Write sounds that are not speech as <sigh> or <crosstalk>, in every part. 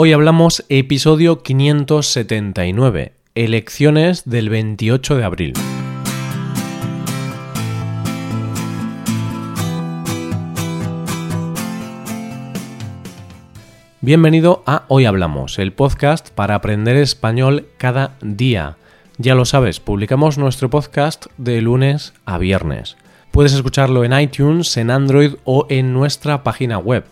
Hoy hablamos episodio 579, elecciones del 28 de abril. Bienvenido a Hoy Hablamos, el podcast para aprender español cada día. Ya lo sabes, publicamos nuestro podcast de lunes a viernes. Puedes escucharlo en iTunes, en Android o en nuestra página web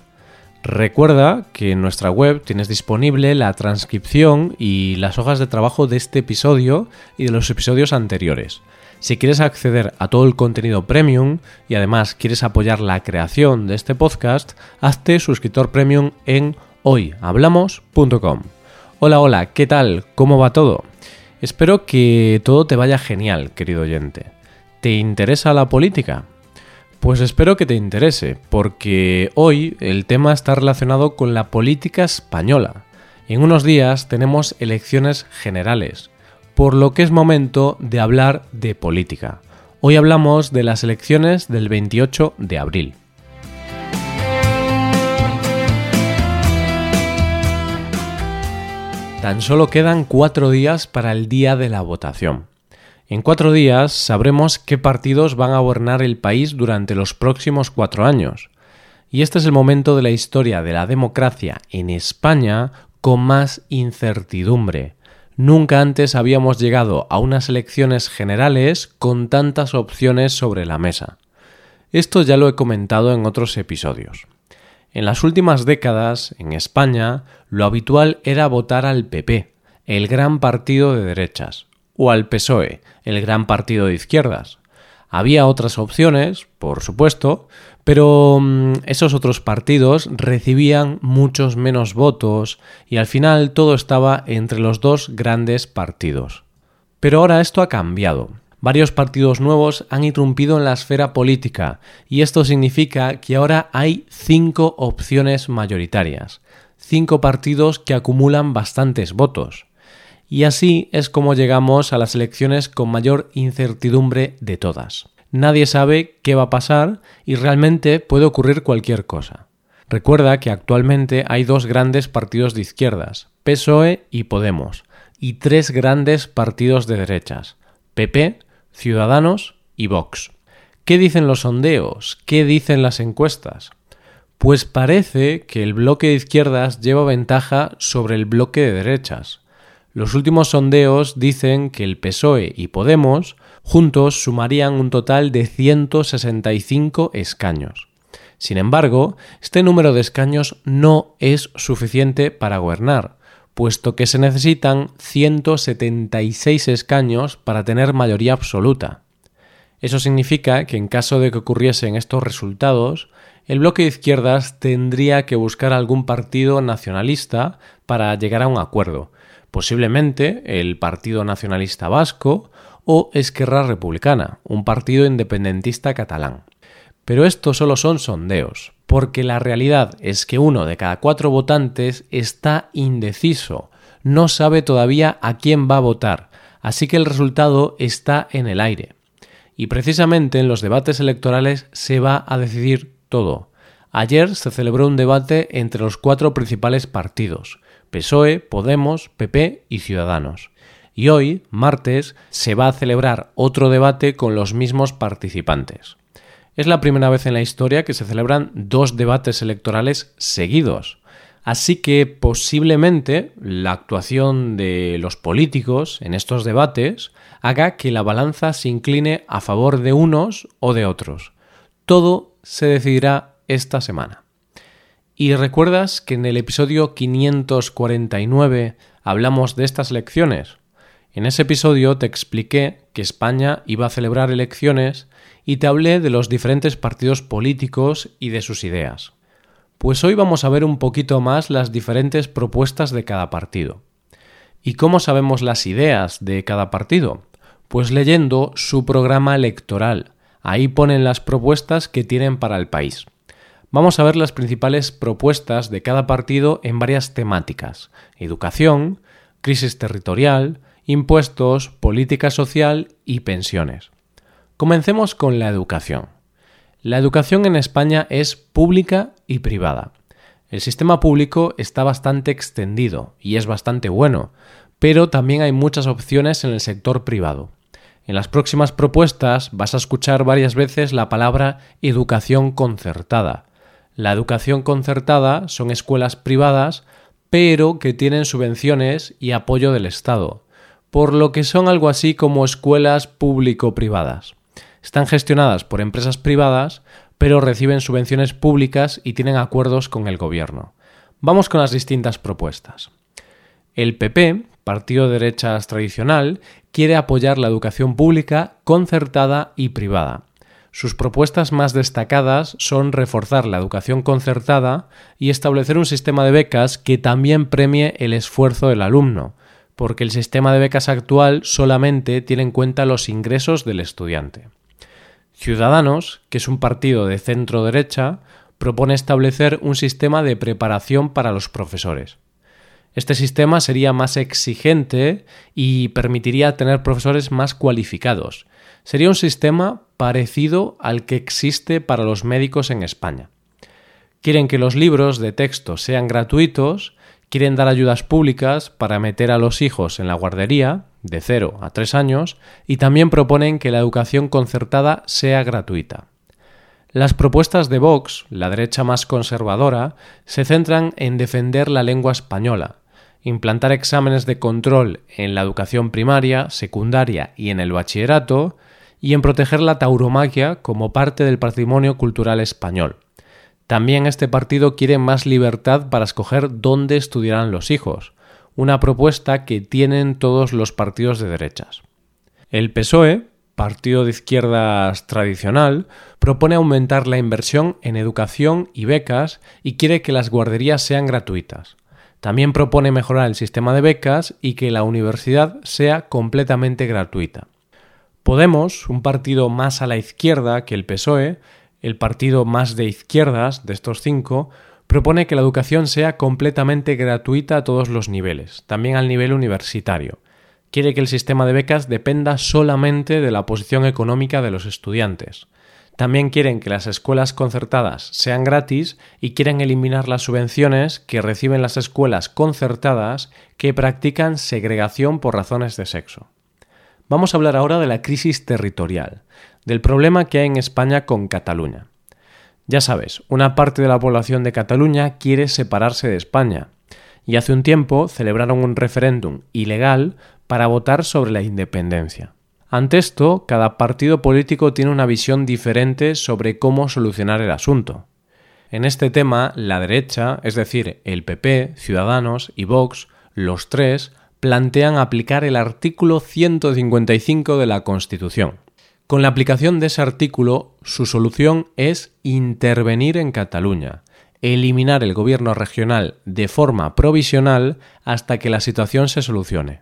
Recuerda que en nuestra web tienes disponible la transcripción y las hojas de trabajo de este episodio y de los episodios anteriores. Si quieres acceder a todo el contenido premium y además quieres apoyar la creación de este podcast, hazte suscriptor premium en hoyhablamos.com. Hola, hola, ¿qué tal? ¿Cómo va todo? Espero que todo te vaya genial, querido oyente. ¿Te interesa la política? Pues espero que te interese, porque hoy el tema está relacionado con la política española. En unos días tenemos elecciones generales, por lo que es momento de hablar de política. Hoy hablamos de las elecciones del 28 de abril. Tan solo quedan cuatro días para el día de la votación. En cuatro días sabremos qué partidos van a gobernar el país durante los próximos cuatro años. Y este es el momento de la historia de la democracia en España con más incertidumbre. Nunca antes habíamos llegado a unas elecciones generales con tantas opciones sobre la mesa. Esto ya lo he comentado en otros episodios. En las últimas décadas, en España, lo habitual era votar al PP, el gran partido de derechas, o al PSOE, el gran partido de izquierdas. Había otras opciones, por supuesto, pero mm, esos otros partidos recibían muchos menos votos y al final todo estaba entre los dos grandes partidos. Pero ahora esto ha cambiado. Varios partidos nuevos han irrumpido en la esfera política y esto significa que ahora hay cinco opciones mayoritarias, cinco partidos que acumulan bastantes votos y así es como llegamos a las elecciones con mayor incertidumbre de todas. Nadie sabe qué va a pasar y realmente puede ocurrir cualquier cosa. Recuerda que actualmente hay dos grandes partidos de izquierdas, PSOE y Podemos, y tres grandes partidos de derechas, PP, Ciudadanos y Vox. ¿Qué dicen los sondeos? ¿Qué dicen las encuestas? Pues parece que el bloque de izquierdas lleva ventaja sobre el bloque de derechas. Los últimos sondeos dicen que el PSOE y Podemos juntos sumarían un total de 165 escaños. Sin embargo, este número de escaños no es suficiente para gobernar, puesto que se necesitan 176 escaños para tener mayoría absoluta. Eso significa que en caso de que ocurriesen estos resultados, el bloque de izquierdas tendría que buscar algún partido nacionalista para llegar a un acuerdo, posiblemente el Partido Nacionalista Vasco o Esquerra Republicana, un partido independentista catalán. Pero estos solo son sondeos, porque la realidad es que uno de cada cuatro votantes está indeciso, no sabe todavía a quién va a votar, así que el resultado está en el aire. Y precisamente en los debates electorales se va a decidir todo. Ayer se celebró un debate entre los cuatro principales partidos, PSOE, Podemos, PP y Ciudadanos. Y hoy, martes, se va a celebrar otro debate con los mismos participantes. Es la primera vez en la historia que se celebran dos debates electorales seguidos. Así que posiblemente la actuación de los políticos en estos debates haga que la balanza se incline a favor de unos o de otros. Todo se decidirá esta semana. ¿Y recuerdas que en el episodio 549 hablamos de estas elecciones? En ese episodio te expliqué que España iba a celebrar elecciones y te hablé de los diferentes partidos políticos y de sus ideas. Pues hoy vamos a ver un poquito más las diferentes propuestas de cada partido. ¿Y cómo sabemos las ideas de cada partido? Pues leyendo su programa electoral. Ahí ponen las propuestas que tienen para el país. Vamos a ver las principales propuestas de cada partido en varias temáticas. Educación, crisis territorial, impuestos, política social y pensiones. Comencemos con la educación. La educación en España es pública y privada. El sistema público está bastante extendido y es bastante bueno, pero también hay muchas opciones en el sector privado. En las próximas propuestas vas a escuchar varias veces la palabra educación concertada. La educación concertada son escuelas privadas, pero que tienen subvenciones y apoyo del Estado, por lo que son algo así como escuelas público-privadas. Están gestionadas por empresas privadas, pero reciben subvenciones públicas y tienen acuerdos con el gobierno. Vamos con las distintas propuestas. El PP, partido de derechas tradicional, quiere apoyar la educación pública concertada y privada. Sus propuestas más destacadas son reforzar la educación concertada y establecer un sistema de becas que también premie el esfuerzo del alumno, porque el sistema de becas actual solamente tiene en cuenta los ingresos del estudiante. Ciudadanos, que es un partido de centro derecha, propone establecer un sistema de preparación para los profesores. Este sistema sería más exigente y permitiría tener profesores más cualificados. Sería un sistema parecido al que existe para los médicos en España. Quieren que los libros de texto sean gratuitos, quieren dar ayudas públicas para meter a los hijos en la guardería, de 0 a 3 años, y también proponen que la educación concertada sea gratuita. Las propuestas de Vox, la derecha más conservadora, se centran en defender la lengua española, implantar exámenes de control en la educación primaria, secundaria y en el bachillerato, y en proteger la tauromaquia como parte del patrimonio cultural español. También este partido quiere más libertad para escoger dónde estudiarán los hijos, una propuesta que tienen todos los partidos de derechas. El PSOE, partido de izquierdas tradicional, propone aumentar la inversión en educación y becas y quiere que las guarderías sean gratuitas. También propone mejorar el sistema de becas y que la universidad sea completamente gratuita. Podemos, un partido más a la izquierda que el PSOE, el partido más de izquierdas de estos cinco, propone que la educación sea completamente gratuita a todos los niveles, también al nivel universitario. Quiere que el sistema de becas dependa solamente de la posición económica de los estudiantes. También quieren que las escuelas concertadas sean gratis y quieren eliminar las subvenciones que reciben las escuelas concertadas que practican segregación por razones de sexo. Vamos a hablar ahora de la crisis territorial, del problema que hay en España con Cataluña. Ya sabes, una parte de la población de Cataluña quiere separarse de España, y hace un tiempo celebraron un referéndum ilegal para votar sobre la independencia. Ante esto, cada partido político tiene una visión diferente sobre cómo solucionar el asunto. En este tema, la derecha, es decir, el PP, Ciudadanos y Vox, los tres, plantean aplicar el artículo 155 de la Constitución. Con la aplicación de ese artículo, su solución es intervenir en Cataluña, eliminar el gobierno regional de forma provisional hasta que la situación se solucione.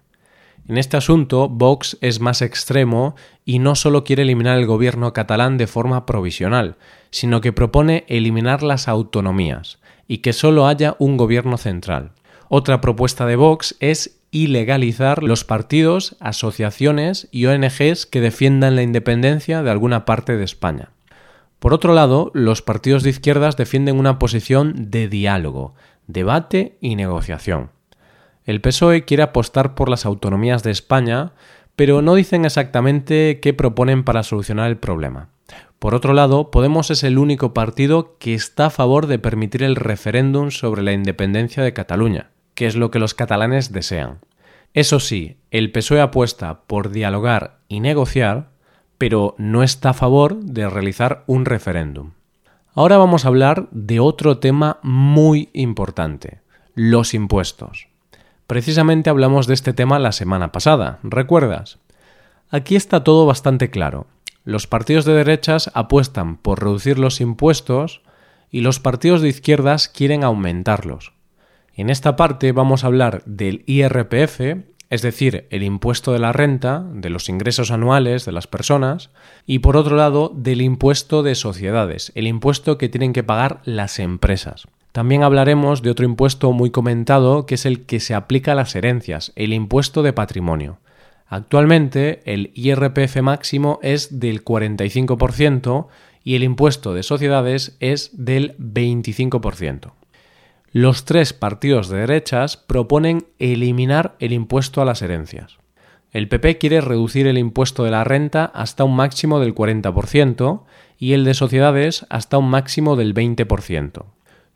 En este asunto, Vox es más extremo y no solo quiere eliminar el gobierno catalán de forma provisional, sino que propone eliminar las autonomías y que solo haya un gobierno central. Otra propuesta de Vox es ilegalizar los partidos, asociaciones y ONGs que defiendan la independencia de alguna parte de España. Por otro lado, los partidos de izquierdas defienden una posición de diálogo, debate y negociación. El PSOE quiere apostar por las autonomías de España, pero no dicen exactamente qué proponen para solucionar el problema. Por otro lado, Podemos es el único partido que está a favor de permitir el referéndum sobre la independencia de Cataluña, que es lo que los catalanes desean. Eso sí, el PSOE apuesta por dialogar y negociar, pero no está a favor de realizar un referéndum. Ahora vamos a hablar de otro tema muy importante, los impuestos. Precisamente hablamos de este tema la semana pasada, ¿recuerdas? Aquí está todo bastante claro. Los partidos de derechas apuestan por reducir los impuestos y los partidos de izquierdas quieren aumentarlos. En esta parte vamos a hablar del IRPF, es decir, el impuesto de la renta, de los ingresos anuales de las personas, y por otro lado del impuesto de sociedades, el impuesto que tienen que pagar las empresas. También hablaremos de otro impuesto muy comentado que es el que se aplica a las herencias, el impuesto de patrimonio. Actualmente el IRPF máximo es del 45% y el impuesto de sociedades es del 25%. Los tres partidos de derechas proponen eliminar el impuesto a las herencias. El PP quiere reducir el impuesto de la renta hasta un máximo del 40% y el de sociedades hasta un máximo del 20%.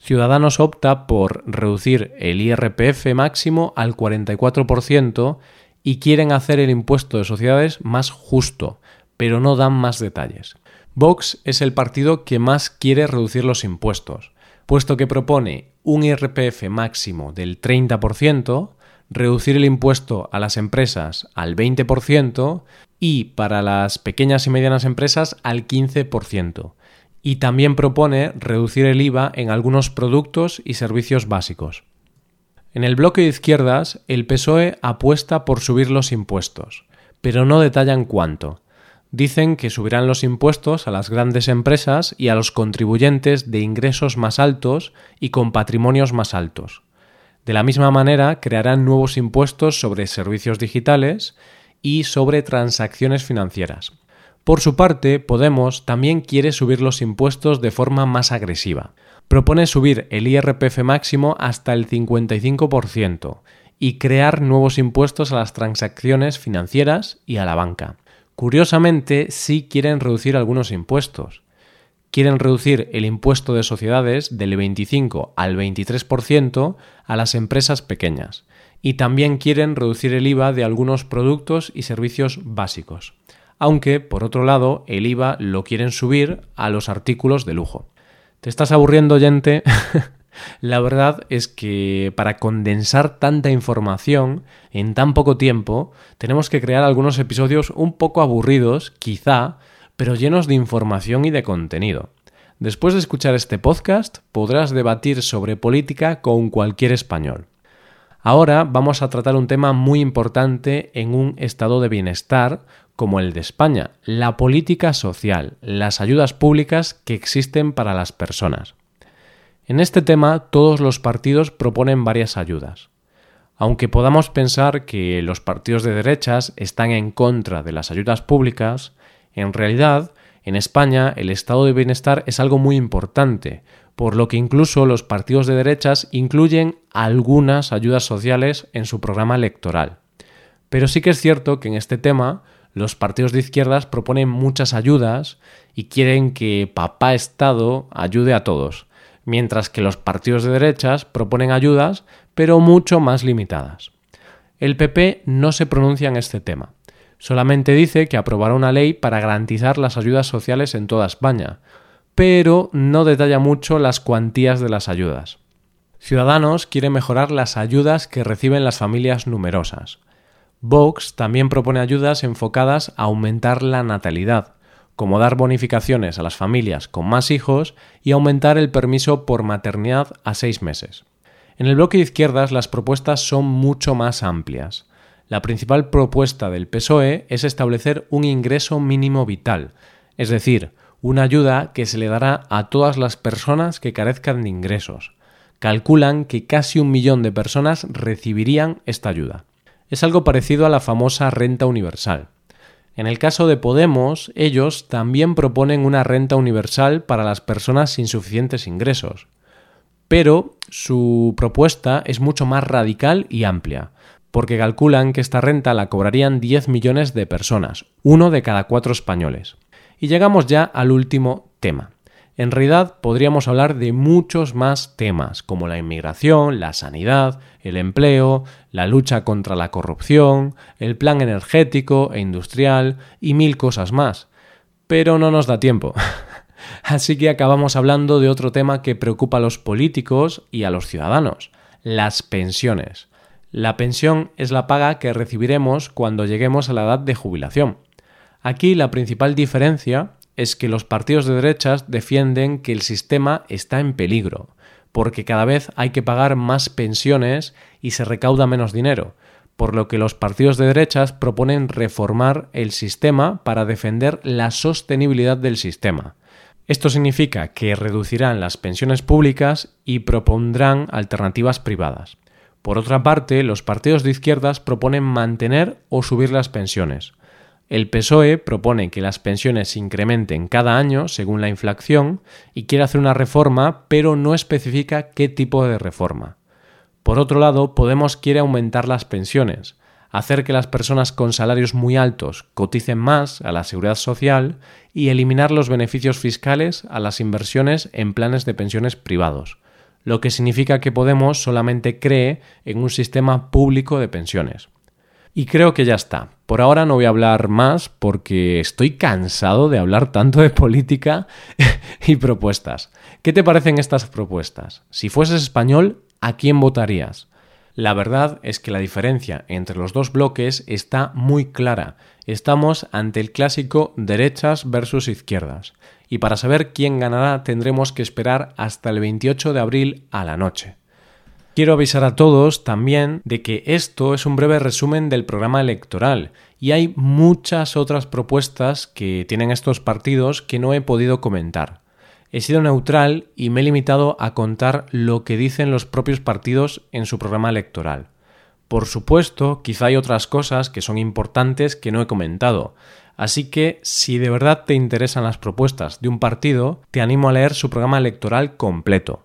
Ciudadanos opta por reducir el IRPF máximo al 44% y quieren hacer el impuesto de sociedades más justo, pero no dan más detalles. Vox es el partido que más quiere reducir los impuestos, puesto que propone un IRPF máximo del 30%, reducir el impuesto a las empresas al 20% y para las pequeñas y medianas empresas al 15%. Y también propone reducir el IVA en algunos productos y servicios básicos. En el bloque de izquierdas, el PSOE apuesta por subir los impuestos, pero no detallan cuánto. Dicen que subirán los impuestos a las grandes empresas y a los contribuyentes de ingresos más altos y con patrimonios más altos. De la misma manera, crearán nuevos impuestos sobre servicios digitales y sobre transacciones financieras. Por su parte, Podemos también quiere subir los impuestos de forma más agresiva. Propone subir el IRPF máximo hasta el 55% y crear nuevos impuestos a las transacciones financieras y a la banca. Curiosamente, sí quieren reducir algunos impuestos. Quieren reducir el impuesto de sociedades del 25 al 23% a las empresas pequeñas y también quieren reducir el IVA de algunos productos y servicios básicos aunque, por otro lado, el IVA lo quieren subir a los artículos de lujo. ¿Te estás aburriendo, oyente? <laughs> La verdad es que para condensar tanta información en tan poco tiempo, tenemos que crear algunos episodios un poco aburridos, quizá, pero llenos de información y de contenido. Después de escuchar este podcast, podrás debatir sobre política con cualquier español. Ahora vamos a tratar un tema muy importante en un estado de bienestar como el de España, la política social, las ayudas públicas que existen para las personas. En este tema todos los partidos proponen varias ayudas. Aunque podamos pensar que los partidos de derechas están en contra de las ayudas públicas, en realidad en España el estado de bienestar es algo muy importante, por lo que incluso los partidos de derechas incluyen algunas ayudas sociales en su programa electoral. Pero sí que es cierto que en este tema los partidos de izquierdas proponen muchas ayudas y quieren que papá Estado ayude a todos, mientras que los partidos de derechas proponen ayudas, pero mucho más limitadas. El PP no se pronuncia en este tema. Solamente dice que aprobará una ley para garantizar las ayudas sociales en toda España, pero no detalla mucho las cuantías de las ayudas. Ciudadanos quiere mejorar las ayudas que reciben las familias numerosas. Vox también propone ayudas enfocadas a aumentar la natalidad, como dar bonificaciones a las familias con más hijos y aumentar el permiso por maternidad a seis meses. En el bloque de izquierdas las propuestas son mucho más amplias. La principal propuesta del PSOE es establecer un ingreso mínimo vital, es decir, una ayuda que se le dará a todas las personas que carezcan de ingresos. Calculan que casi un millón de personas recibirían esta ayuda es algo parecido a la famosa renta universal. En el caso de Podemos, ellos también proponen una renta universal para las personas sin suficientes ingresos. Pero su propuesta es mucho más radical y amplia, porque calculan que esta renta la cobrarían 10 millones de personas, uno de cada cuatro españoles. Y llegamos ya al último tema, en realidad podríamos hablar de muchos más temas, como la inmigración, la sanidad, el empleo, la lucha contra la corrupción, el plan energético e industrial y mil cosas más. Pero no nos da tiempo. <laughs> Así que acabamos hablando de otro tema que preocupa a los políticos y a los ciudadanos, las pensiones. La pensión es la paga que recibiremos cuando lleguemos a la edad de jubilación. Aquí la principal diferencia es que los partidos de derechas defienden que el sistema está en peligro, porque cada vez hay que pagar más pensiones y se recauda menos dinero, por lo que los partidos de derechas proponen reformar el sistema para defender la sostenibilidad del sistema. Esto significa que reducirán las pensiones públicas y propondrán alternativas privadas. Por otra parte, los partidos de izquierdas proponen mantener o subir las pensiones, El PSOE propone que las pensiones se incrementen cada año según la inflación y quiere hacer una reforma, pero no especifica qué tipo de reforma. Por otro lado, Podemos quiere aumentar las pensiones, hacer que las personas con salarios muy altos coticen más a la seguridad social y eliminar los beneficios fiscales a las inversiones en planes de pensiones privados, lo que significa que Podemos solamente cree en un sistema público de pensiones. Y creo que ya está. Por ahora no voy a hablar más porque estoy cansado de hablar tanto de política <laughs> y propuestas. ¿Qué te parecen estas propuestas? Si fueses español, ¿a quién votarías? La verdad es que la diferencia entre los dos bloques está muy clara. Estamos ante el clásico derechas versus izquierdas. Y para saber quién ganará tendremos que esperar hasta el 28 de abril a la noche. Quiero avisar a todos también de que esto es un breve resumen del programa electoral y hay muchas otras propuestas que tienen estos partidos que no he podido comentar. He sido neutral y me he limitado a contar lo que dicen los propios partidos en su programa electoral. Por supuesto, quizá hay otras cosas que son importantes que no he comentado, así que si de verdad te interesan las propuestas de un partido, te animo a leer su programa electoral completo.